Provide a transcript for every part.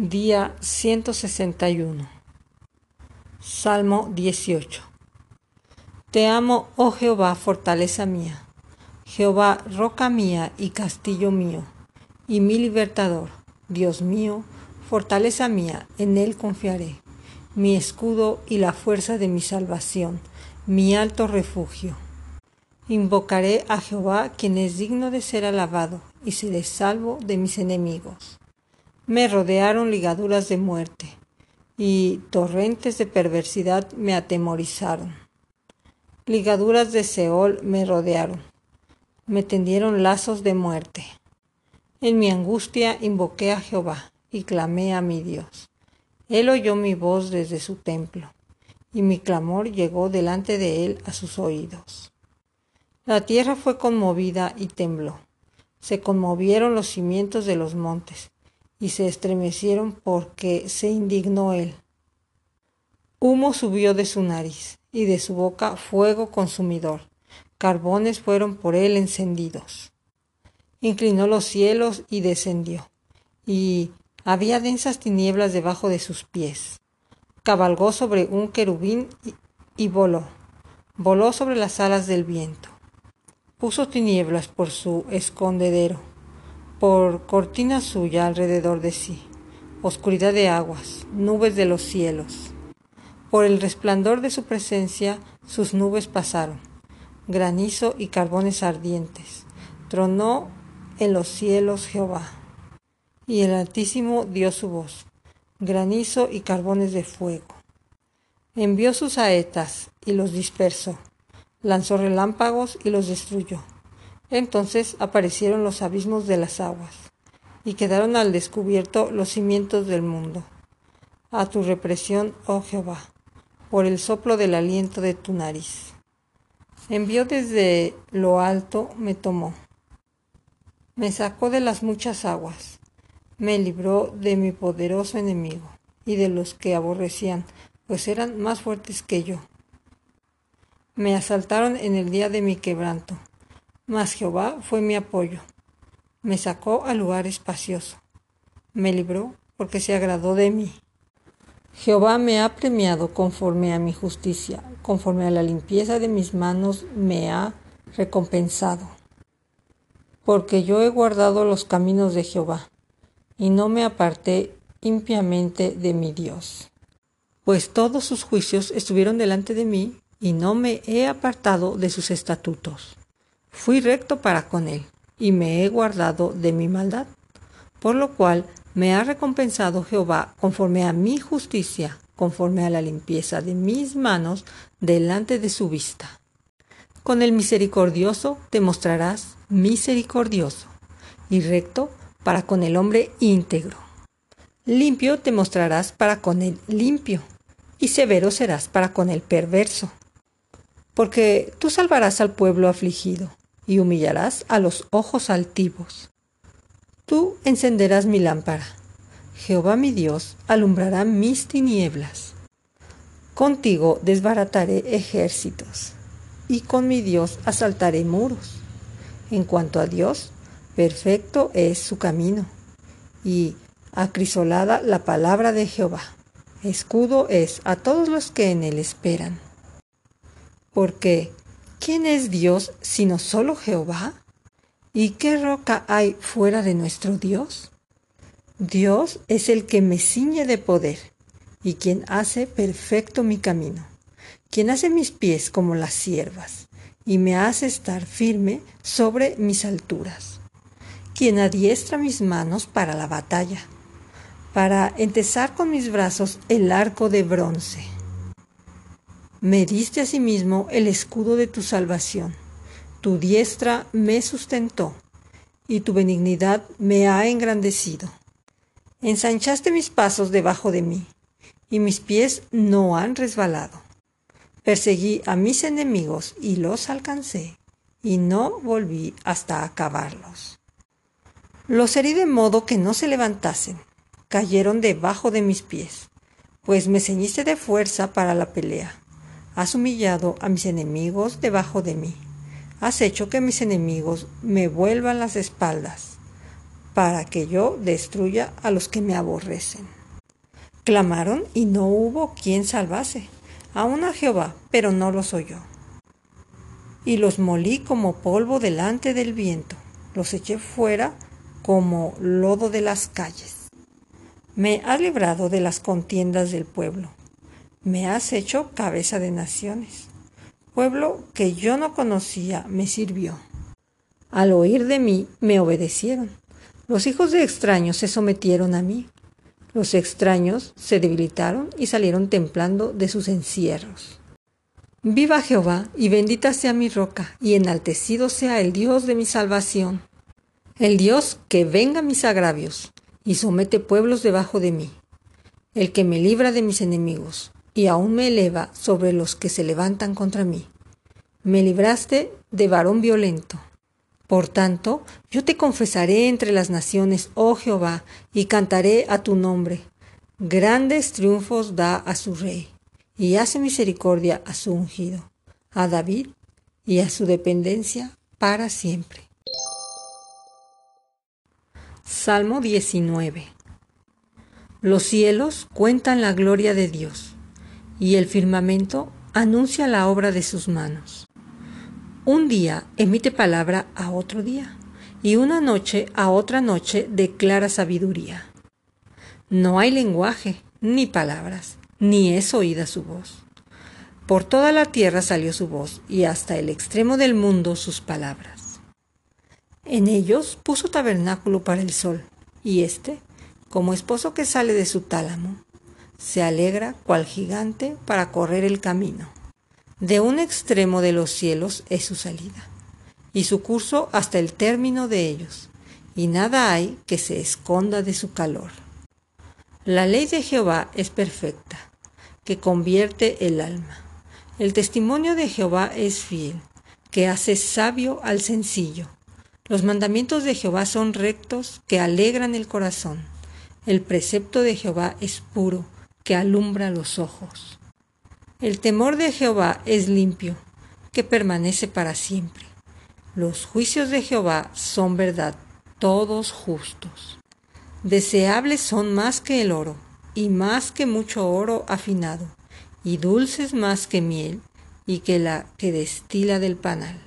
Día 161. Salmo 18. Te amo, oh Jehová, fortaleza mía. Jehová, roca mía y castillo mío, y mi libertador. Dios mío, fortaleza mía, en él confiaré. Mi escudo y la fuerza de mi salvación, mi alto refugio. Invocaré a Jehová, quien es digno de ser alabado, y seré salvo de mis enemigos. Me rodearon ligaduras de muerte, y torrentes de perversidad me atemorizaron. Ligaduras de Seol me rodearon, me tendieron lazos de muerte. En mi angustia invoqué a Jehová y clamé a mi Dios. Él oyó mi voz desde su templo, y mi clamor llegó delante de él a sus oídos. La tierra fue conmovida y tembló. Se conmovieron los cimientos de los montes, y se estremecieron porque se indignó él. Humo subió de su nariz, y de su boca fuego consumidor. Carbones fueron por él encendidos. Inclinó los cielos y descendió, y había densas tinieblas debajo de sus pies. Cabalgó sobre un querubín y, y voló. Voló sobre las alas del viento puso tinieblas por su escondedero, por cortina suya alrededor de sí, oscuridad de aguas, nubes de los cielos. Por el resplandor de su presencia sus nubes pasaron, granizo y carbones ardientes. Tronó en los cielos Jehová, y el Altísimo dio su voz, granizo y carbones de fuego. Envió sus saetas y los dispersó lanzó relámpagos y los destruyó. Entonces aparecieron los abismos de las aguas, y quedaron al descubierto los cimientos del mundo. A tu represión, oh Jehová, por el soplo del aliento de tu nariz. Envió desde lo alto, me tomó. Me sacó de las muchas aguas, me libró de mi poderoso enemigo y de los que aborrecían, pues eran más fuertes que yo. Me asaltaron en el día de mi quebranto, mas Jehová fue mi apoyo. Me sacó al lugar espacioso. Me libró porque se agradó de mí. Jehová me ha premiado conforme a mi justicia, conforme a la limpieza de mis manos me ha recompensado. Porque yo he guardado los caminos de Jehová, y no me aparté impiamente de mi Dios. Pues todos sus juicios estuvieron delante de mí y no me he apartado de sus estatutos. Fui recto para con él, y me he guardado de mi maldad, por lo cual me ha recompensado Jehová conforme a mi justicia, conforme a la limpieza de mis manos delante de su vista. Con el misericordioso te mostrarás misericordioso, y recto para con el hombre íntegro. Limpio te mostrarás para con el limpio, y severo serás para con el perverso porque tú salvarás al pueblo afligido y humillarás a los ojos altivos. Tú encenderás mi lámpara. Jehová mi Dios alumbrará mis tinieblas. Contigo desbarataré ejércitos y con mi Dios asaltaré muros. En cuanto a Dios, perfecto es su camino y acrisolada la palabra de Jehová. Escudo es a todos los que en él esperan. Porque, ¿quién es Dios sino solo Jehová? ¿Y qué roca hay fuera de nuestro Dios? Dios es el que me ciñe de poder y quien hace perfecto mi camino, quien hace mis pies como las siervas y me hace estar firme sobre mis alturas, quien adiestra mis manos para la batalla, para entesar con mis brazos el arco de bronce me diste asimismo el escudo de tu salvación. Tu diestra me sustentó, y tu benignidad me ha engrandecido. Ensanchaste mis pasos debajo de mí, y mis pies no han resbalado. Perseguí a mis enemigos y los alcancé, y no volví hasta acabarlos. Los herí de modo que no se levantasen, cayeron debajo de mis pies, pues me ceñiste de fuerza para la pelea Has humillado a mis enemigos debajo de mí. Has hecho que mis enemigos me vuelvan las espaldas. para que yo destruya a los que me aborrecen. Clamaron y no hubo quien salvase, aún a Jehová, pero no los oyó. Y los molí como polvo delante del viento, los eché fuera como lodo de las calles. Me has librado de las contiendas del pueblo, me has hecho cabeza de naciones. Pueblo que yo no conocía me sirvió. Al oír de mí me obedecieron los hijos de extraños se sometieron a mí. Los extraños se debilitaron y salieron templando de sus encierros. Viva Jehová y bendita sea mi roca y enaltecido sea el Dios de mi salvación. El Dios que venga mis agravios y somete pueblos debajo de mí. El que me libra de mis enemigos y aún me eleva sobre los que se levantan contra mí. Me libraste de varón violento por tanto, yo te confesaré entre las naciones, oh Jehová, y cantaré a tu nombre. Grandes triunfos da a su rey, y hace misericordia a su ungido, a David y a su dependencia para siempre. Salmo 19 Los cielos cuentan la gloria de Dios, y el firmamento anuncia la obra de sus manos. Un día emite palabra a otro día, y una noche a otra noche declara sabiduría. No hay lenguaje, ni palabras, ni es oída su voz. Por toda la tierra salió su voz, y hasta el extremo del mundo sus palabras. En ellos puso tabernáculo para el sol, y éste, como esposo que sale de su tálamo, se alegra cual gigante para correr el camino. De un extremo de los cielos es su salida, y su curso hasta el término de ellos, y nada hay que se esconda de su calor. La ley de Jehová es perfecta, que convierte el alma. El testimonio de Jehová es fiel, que hace sabio al sencillo. Los mandamientos de Jehová son rectos, que alegran el corazón. El precepto de Jehová es puro, que alumbra los ojos. El temor de Jehová es limpio, que permanece para siempre. Los juicios de Jehová son verdad, todos justos. Deseables son más que el oro, y más que mucho oro afinado, y dulces más que miel, y que la que destila del panal.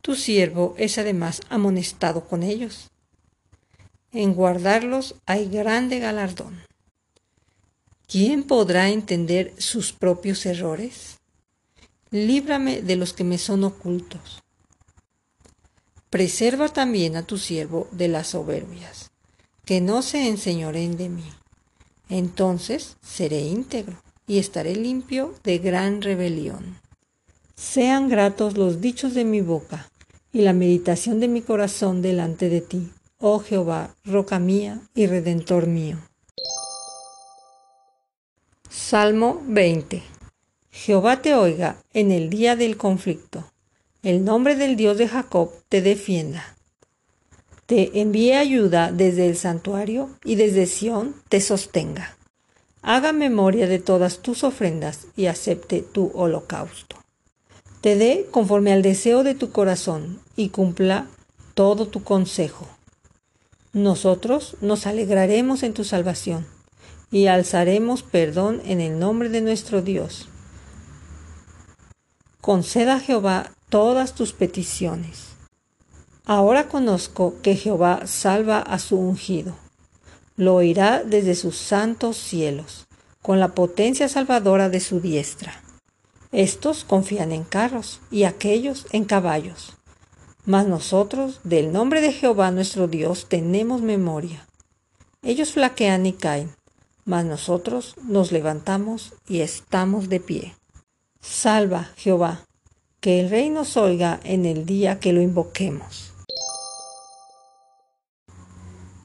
Tu siervo es además amonestado con ellos. En guardarlos hay grande galardón. ¿Quién podrá entender sus propios errores? Líbrame de los que me son ocultos. Preserva también a tu siervo de las soberbias, que no se enseñoren de mí. Entonces seré íntegro y estaré limpio de gran rebelión. Sean gratos los dichos de mi boca y la meditación de mi corazón delante de ti, oh Jehová, roca mía y redentor mío. Salmo 20. Jehová te oiga en el día del conflicto. El nombre del Dios de Jacob te defienda. Te envíe ayuda desde el santuario y desde Sión te sostenga. Haga memoria de todas tus ofrendas y acepte tu holocausto. Te dé conforme al deseo de tu corazón y cumpla todo tu consejo. Nosotros nos alegraremos en tu salvación y alzaremos perdón en el nombre de nuestro Dios. Conceda a Jehová todas tus peticiones. Ahora conozco que Jehová salva a su ungido. Lo oirá desde sus santos cielos, con la potencia salvadora de su diestra. Estos confían en carros y aquellos en caballos. Mas nosotros, del nombre de Jehová nuestro Dios, tenemos memoria. Ellos flaquean y caen, mas nosotros nos levantamos y estamos de pie. Salva, Jehová, que el Rey nos oiga en el día que lo invoquemos.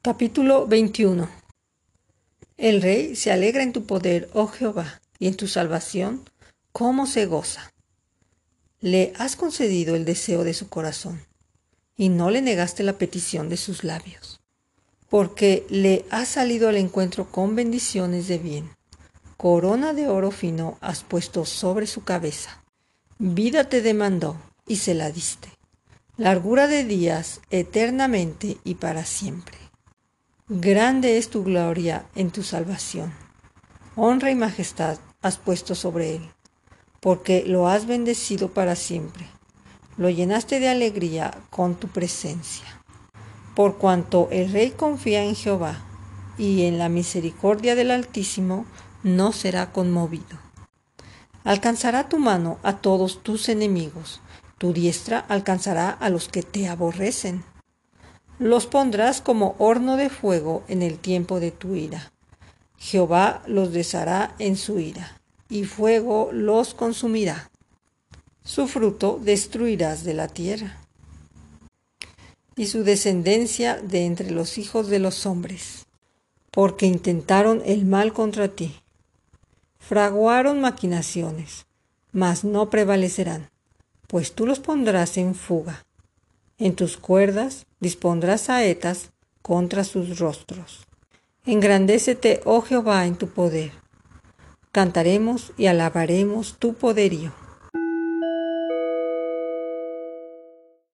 Capítulo 21 El Rey se alegra en tu poder, oh Jehová, y en tu salvación, cómo se goza. Le has concedido el deseo de su corazón, y no le negaste la petición de sus labios porque le has salido al encuentro con bendiciones de bien. Corona de oro fino has puesto sobre su cabeza. Vida te demandó y se la diste. largura de días eternamente y para siempre. Grande es tu gloria en tu salvación. Honra y majestad has puesto sobre él, porque lo has bendecido para siempre. Lo llenaste de alegría con tu presencia. Por cuanto el rey confía en Jehová y en la misericordia del Altísimo, no será conmovido. Alcanzará tu mano a todos tus enemigos, tu diestra alcanzará a los que te aborrecen. Los pondrás como horno de fuego en el tiempo de tu ira. Jehová los deshará en su ira, y fuego los consumirá. Su fruto destruirás de la tierra, y su descendencia de entre los hijos de los hombres, porque intentaron el mal contra ti. Fraguaron maquinaciones, mas no prevalecerán, pues tú los pondrás en fuga. En tus cuerdas dispondrás saetas contra sus rostros. Engrandécete, oh Jehová, en tu poder. Cantaremos y alabaremos tu poderío.